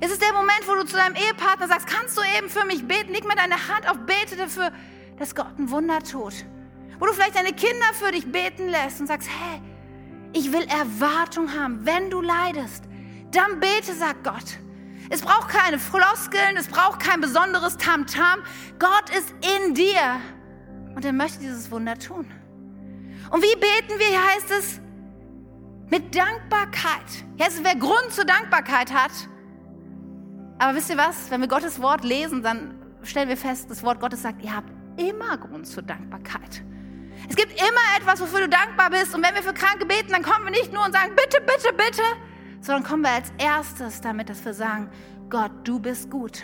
Ist es der Moment, wo du zu deinem Ehepartner sagst, kannst du eben für mich beten? Leg mir deine Hand auf, bete dafür, dass Gott ein Wunder tut. Wo du vielleicht deine Kinder für dich beten lässt und sagst, hey, ich will Erwartung haben, wenn du leidest dann bete, sagt Gott. Es braucht keine Floskeln, es braucht kein besonderes Tamtam. -Tam. Gott ist in dir und er möchte dieses Wunder tun. Und wie beten wir? Hier heißt es mit Dankbarkeit. Hier heißt es, wer Grund zur Dankbarkeit hat. Aber wisst ihr was? Wenn wir Gottes Wort lesen, dann stellen wir fest, das Wort Gottes sagt, ihr habt immer Grund zur Dankbarkeit. Es gibt immer etwas, wofür du dankbar bist. Und wenn wir für Kranke beten, dann kommen wir nicht nur und sagen, bitte, bitte, bitte, sondern kommen wir als erstes damit, dass wir sagen, Gott, du bist gut.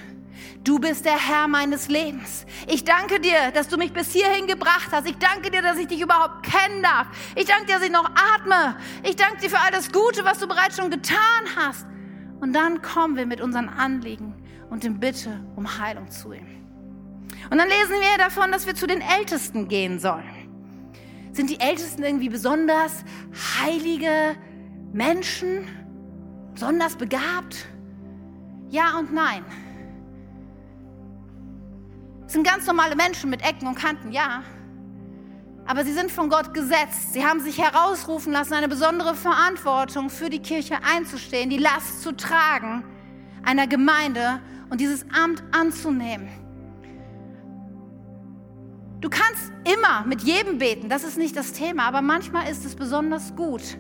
Du bist der Herr meines Lebens. Ich danke dir, dass du mich bis hierhin gebracht hast. Ich danke dir, dass ich dich überhaupt kennen darf. Ich danke dir, dass ich noch atme. Ich danke dir für all das Gute, was du bereits schon getan hast. Und dann kommen wir mit unseren Anliegen und dem Bitte um Heilung zu ihm. Und dann lesen wir davon, dass wir zu den Ältesten gehen sollen. Sind die Ältesten irgendwie besonders heilige Menschen? Besonders begabt? Ja und nein. Es sind ganz normale Menschen mit Ecken und Kanten, ja. Aber sie sind von Gott gesetzt. Sie haben sich herausrufen lassen, eine besondere Verantwortung für die Kirche einzustehen, die Last zu tragen einer Gemeinde und dieses Amt anzunehmen. Du kannst immer mit jedem beten, das ist nicht das Thema, aber manchmal ist es besonders gut,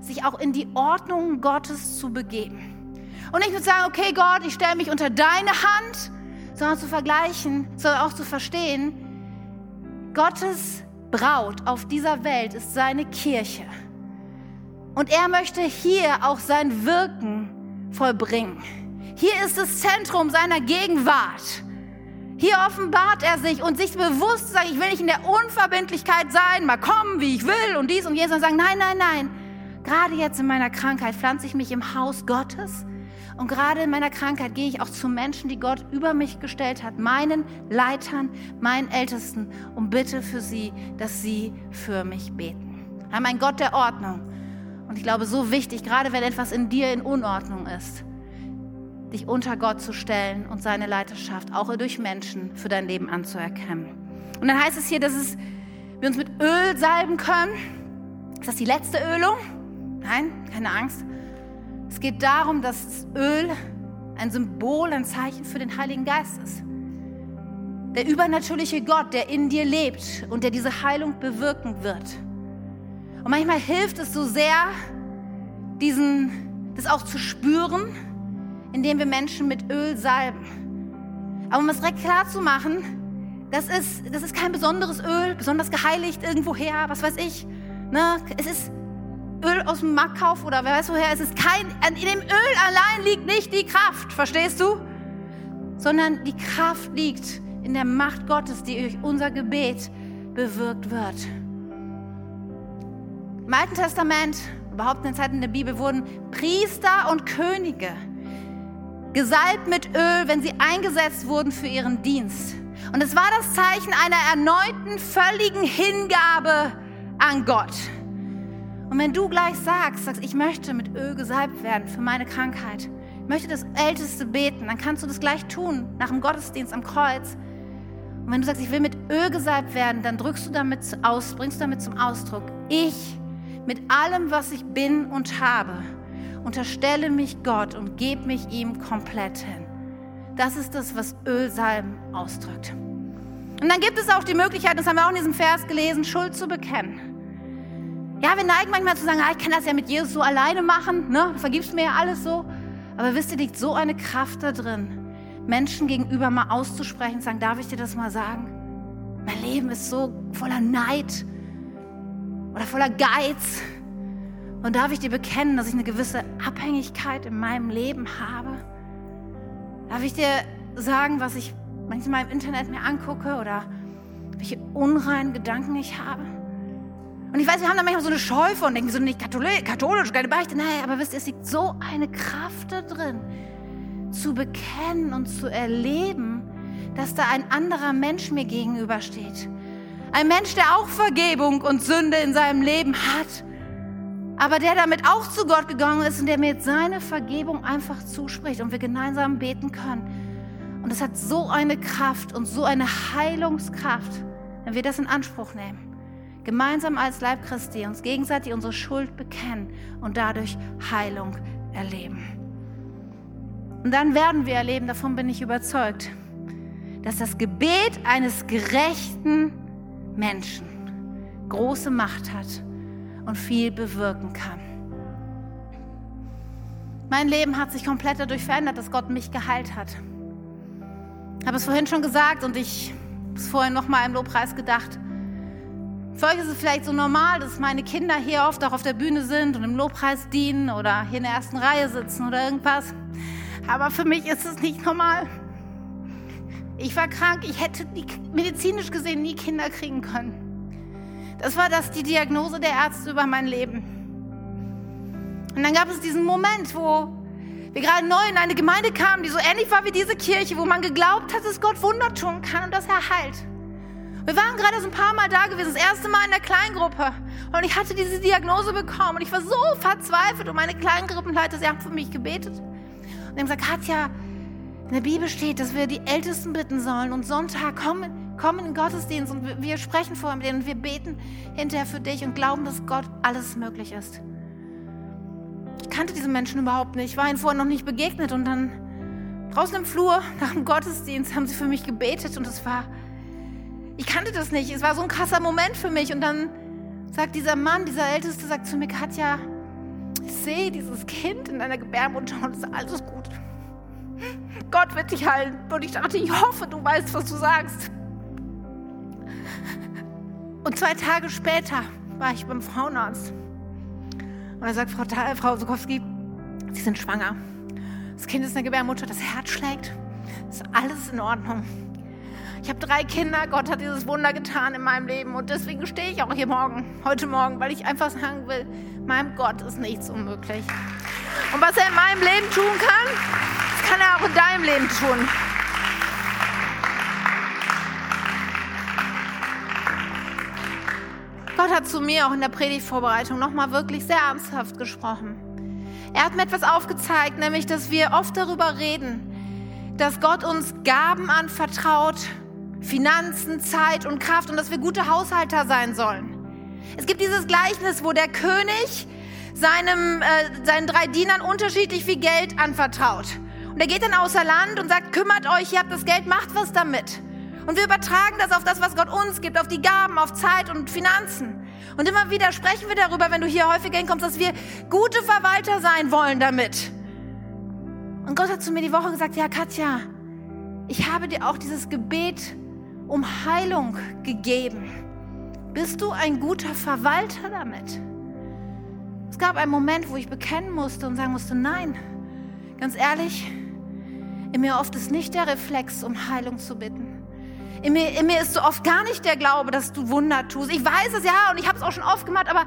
sich auch in die Ordnung Gottes zu begeben. Und nicht nur sagen, okay Gott, ich stelle mich unter deine Hand, sondern zu vergleichen, sondern auch zu verstehen, Gottes Braut auf dieser Welt ist seine Kirche. Und er möchte hier auch sein Wirken vollbringen. Hier ist das Zentrum seiner Gegenwart. Hier offenbart er sich und sich bewusst zu sagen, ich will nicht in der Unverbindlichkeit sein, mal kommen, wie ich will und dies und jenes und sagen, nein, nein, nein. Gerade jetzt in meiner Krankheit pflanze ich mich im Haus Gottes und gerade in meiner Krankheit gehe ich auch zu Menschen, die Gott über mich gestellt hat, meinen Leitern, meinen Ältesten und bitte für sie, dass sie für mich beten. Wir haben einen Gott der Ordnung. Und ich glaube, so wichtig, gerade wenn etwas in dir in Unordnung ist, dich unter Gott zu stellen und seine Leiterschaft auch durch Menschen für dein Leben anzuerkennen. Und dann heißt es hier, dass es, wir uns mit Öl salben können. Ist das die letzte Ölung? Nein, keine Angst. Es geht darum, dass das Öl ein Symbol, ein Zeichen für den Heiligen Geist ist. Der übernatürliche Gott, der in dir lebt und der diese Heilung bewirken wird. Und manchmal hilft es so sehr, diesen, das auch zu spüren, indem wir Menschen mit Öl salben. Aber um es direkt klar zu machen, das ist, das ist kein besonderes Öl, besonders geheiligt irgendwoher, was weiß ich. Ne? Es ist Öl aus dem Marktkauf oder wer weiß woher. Es ist kein, in dem Öl allein liegt nicht die Kraft, verstehst du? Sondern die Kraft liegt in der Macht Gottes, die durch unser Gebet bewirkt wird. Im Alten Testament, überhaupt in den Zeiten der Bibel, wurden Priester und Könige gesalbt mit Öl, wenn sie eingesetzt wurden für ihren Dienst. Und es war das Zeichen einer erneuten, völligen Hingabe an Gott. Und wenn du gleich sagst, sagst, ich möchte mit Öl gesalbt werden für meine Krankheit, ich möchte das Älteste beten, dann kannst du das gleich tun, nach dem Gottesdienst am Kreuz. Und wenn du sagst, ich will mit Öl gesalbt werden, dann drückst du damit aus, bringst du damit zum Ausdruck, ich mit allem, was ich bin und habe, unterstelle mich Gott und gebe mich ihm komplett hin. Das ist das, was Ölsalben ausdrückt. Und dann gibt es auch die Möglichkeit, das haben wir auch in diesem Vers gelesen, Schuld zu bekennen. Ja, wir neigen manchmal zu sagen, ah, ich kann das ja mit Jesus so alleine machen, ne? vergibst mir ja alles so. Aber wisst ihr, liegt so eine Kraft da drin, Menschen gegenüber mal auszusprechen, sagen, darf ich dir das mal sagen? Mein Leben ist so voller Neid oder voller Geiz und darf ich dir bekennen, dass ich eine gewisse Abhängigkeit in meinem Leben habe? Darf ich dir sagen, was ich manchmal im Internet mir angucke oder welche unreinen Gedanken ich habe? Und ich weiß, wir haben da manchmal so eine Scheu von, denken so nicht katholisch, katholisch, keine Beichte. Nein, aber wisst ihr, es liegt so eine Kraft da drin, zu bekennen und zu erleben, dass da ein anderer Mensch mir gegenübersteht. Ein Mensch, der auch Vergebung und Sünde in seinem Leben hat aber der damit auch zu Gott gegangen ist und der mir seine Vergebung einfach zuspricht und wir gemeinsam beten können. Und es hat so eine Kraft und so eine Heilungskraft, wenn wir das in Anspruch nehmen. Gemeinsam als Leib Christi uns gegenseitig unsere Schuld bekennen und dadurch Heilung erleben. Und dann werden wir erleben, davon bin ich überzeugt, dass das Gebet eines gerechten Menschen große Macht hat und viel bewirken kann. Mein Leben hat sich komplett dadurch verändert, dass Gott mich geheilt hat. Ich habe es vorhin schon gesagt und ich habe es vorhin noch mal im Lobpreis gedacht. Für euch ist es vielleicht so normal, dass meine Kinder hier oft auch auf der Bühne sind und im Lobpreis dienen oder hier in der ersten Reihe sitzen oder irgendwas. Aber für mich ist es nicht normal. Ich war krank, ich hätte medizinisch gesehen nie Kinder kriegen können. Das war das die Diagnose der Ärzte über mein Leben. Und dann gab es diesen Moment, wo wir gerade neu in eine Gemeinde kamen, die so ähnlich war wie diese Kirche, wo man geglaubt hat, dass Gott Wunder tun kann und dass er heilt. Wir waren gerade so ein paar Mal da gewesen, das erste Mal in der Kleingruppe. Und ich hatte diese Diagnose bekommen und ich war so verzweifelt und meine Kleingruppenleiter, sie haben für mich gebetet. Und haben gesagt, Katja, in der Bibel steht, dass wir die Ältesten bitten sollen und Sonntag kommen, kommen in den Gottesdienst und wir, sprechen vorher mit denen und wir beten hinterher für dich und glauben, dass Gott alles möglich ist. Ich kannte diese Menschen überhaupt nicht, war ihnen vorher noch nicht begegnet und dann draußen im Flur nach dem Gottesdienst haben sie für mich gebetet und es war, ich kannte das nicht, es war so ein krasser Moment für mich und dann sagt dieser Mann, dieser Älteste, sagt zu mir, Katja, ich sehe dieses Kind in deiner Gebärmutter und es ist alles gut. Gott wird dich heilen. Und ich dachte, ich hoffe, du weißt, was du sagst. Und zwei Tage später war ich beim Frauenarzt. Und er sagt, Frau, Frau Sokowski, Sie sind schwanger. Das Kind ist in der Gebärmutter, das Herz schlägt. Ist alles in Ordnung. Ich habe drei Kinder, Gott hat dieses Wunder getan in meinem Leben und deswegen stehe ich auch hier morgen, heute Morgen, weil ich einfach sagen will, meinem Gott ist nichts unmöglich. Und was er in meinem Leben tun kann, kann er auch in deinem Leben tun. Gott hat zu mir auch in der Predigtvorbereitung nochmal wirklich sehr ernsthaft gesprochen. Er hat mir etwas aufgezeigt, nämlich, dass wir oft darüber reden, dass Gott uns Gaben anvertraut, Finanzen, Zeit und Kraft und dass wir gute Haushalter sein sollen. Es gibt dieses Gleichnis, wo der König seinem, äh, seinen drei Dienern unterschiedlich viel Geld anvertraut. Und er geht dann außer Land und sagt, kümmert euch, ihr habt das Geld, macht was damit. Und wir übertragen das auf das, was Gott uns gibt, auf die Gaben, auf Zeit und Finanzen. Und immer wieder sprechen wir darüber, wenn du hier häufiger hinkommst, dass wir gute Verwalter sein wollen damit. Und Gott hat zu mir die Woche gesagt, ja Katja, ich habe dir auch dieses Gebet um Heilung gegeben. Bist du ein guter Verwalter damit? Es gab einen Moment, wo ich bekennen musste und sagen musste, nein, ganz ehrlich, in mir oft ist nicht der Reflex, um Heilung zu bitten. In mir, in mir ist so oft gar nicht der Glaube, dass du Wunder tust. Ich weiß es ja und ich habe es auch schon oft gemacht, aber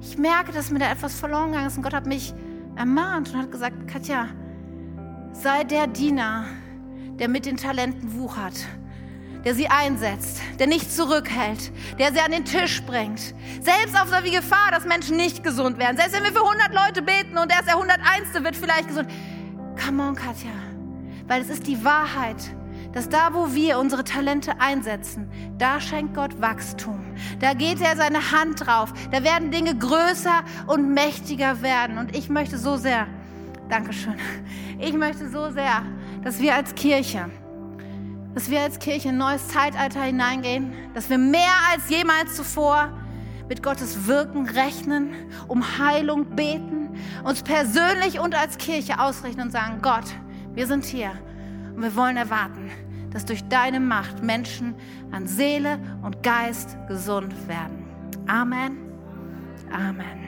ich merke, dass mir da etwas verloren gegangen ist. Und Gott hat mich ermahnt und hat gesagt, Katja, sei der Diener, der mit den Talenten wuchert der sie einsetzt, der nicht zurückhält, der sie an den Tisch bringt. Selbst auf die Gefahr, dass Menschen nicht gesund werden. Selbst wenn wir für 100 Leute beten und erst der 101. wird vielleicht gesund. Come on, Katja. Weil es ist die Wahrheit, dass da, wo wir unsere Talente einsetzen, da schenkt Gott Wachstum. Da geht er seine Hand drauf. Da werden Dinge größer und mächtiger werden. Und ich möchte so sehr, Dankeschön, ich möchte so sehr, dass wir als Kirche dass wir als Kirche in ein neues Zeitalter hineingehen, dass wir mehr als jemals zuvor mit Gottes Wirken rechnen, um Heilung beten, uns persönlich und als Kirche ausrichten und sagen, Gott, wir sind hier und wir wollen erwarten, dass durch deine Macht Menschen an Seele und Geist gesund werden. Amen. Amen.